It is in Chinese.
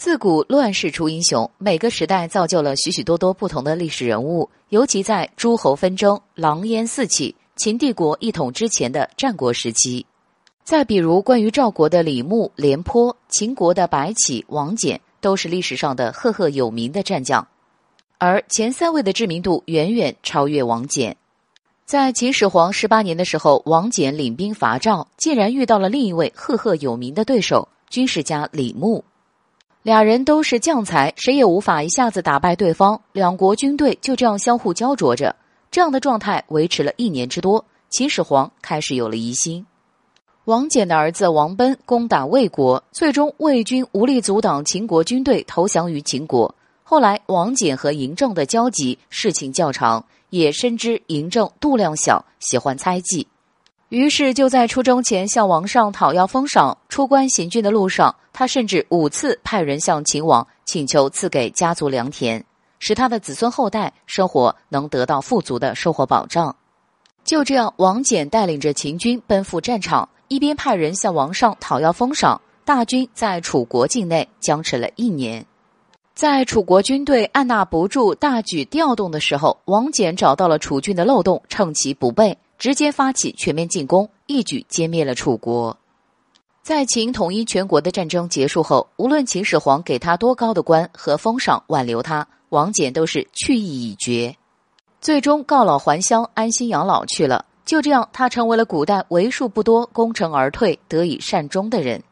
自古乱世出英雄，每个时代造就了许许多多不同的历史人物。尤其在诸侯纷争、狼烟四起、秦帝国一统之前的战国时期，再比如关于赵国的李牧、廉颇，秦国的白起、王翦，都是历史上的赫赫有名的战将。而前三位的知名度远远超越王翦。在秦始皇十八年的时候，王翦领兵伐赵，竟然遇到了另一位赫赫有名的对手——军事家李牧。俩人都是将才，谁也无法一下子打败对方。两国军队就这样相互焦灼着，这样的状态维持了一年之多。秦始皇开始有了疑心。王翦的儿子王贲攻打魏国，最终魏军无力阻挡秦国军队，投降于秦国。后来，王翦和嬴政的交集，事情较长，也深知嬴政度量小，喜欢猜忌。于是就在出征前向王上讨要封赏。出关行军的路上，他甚至五次派人向秦王请求赐给家族良田，使他的子孙后代生活能得到富足的生活保障。就这样，王翦带领着秦军奔赴战场，一边派人向王上讨要封赏。大军在楚国境内僵持了一年，在楚国军队按捺不住、大举调动的时候，王翦找到了楚军的漏洞，趁其不备。直接发起全面进攻，一举歼灭了楚国。在秦统一全国的战争结束后，无论秦始皇给他多高的官和封赏挽留他，王翦都是去意已决，最终告老还乡，安心养老去了。就这样，他成为了古代为数不多功成而退、得以善终的人。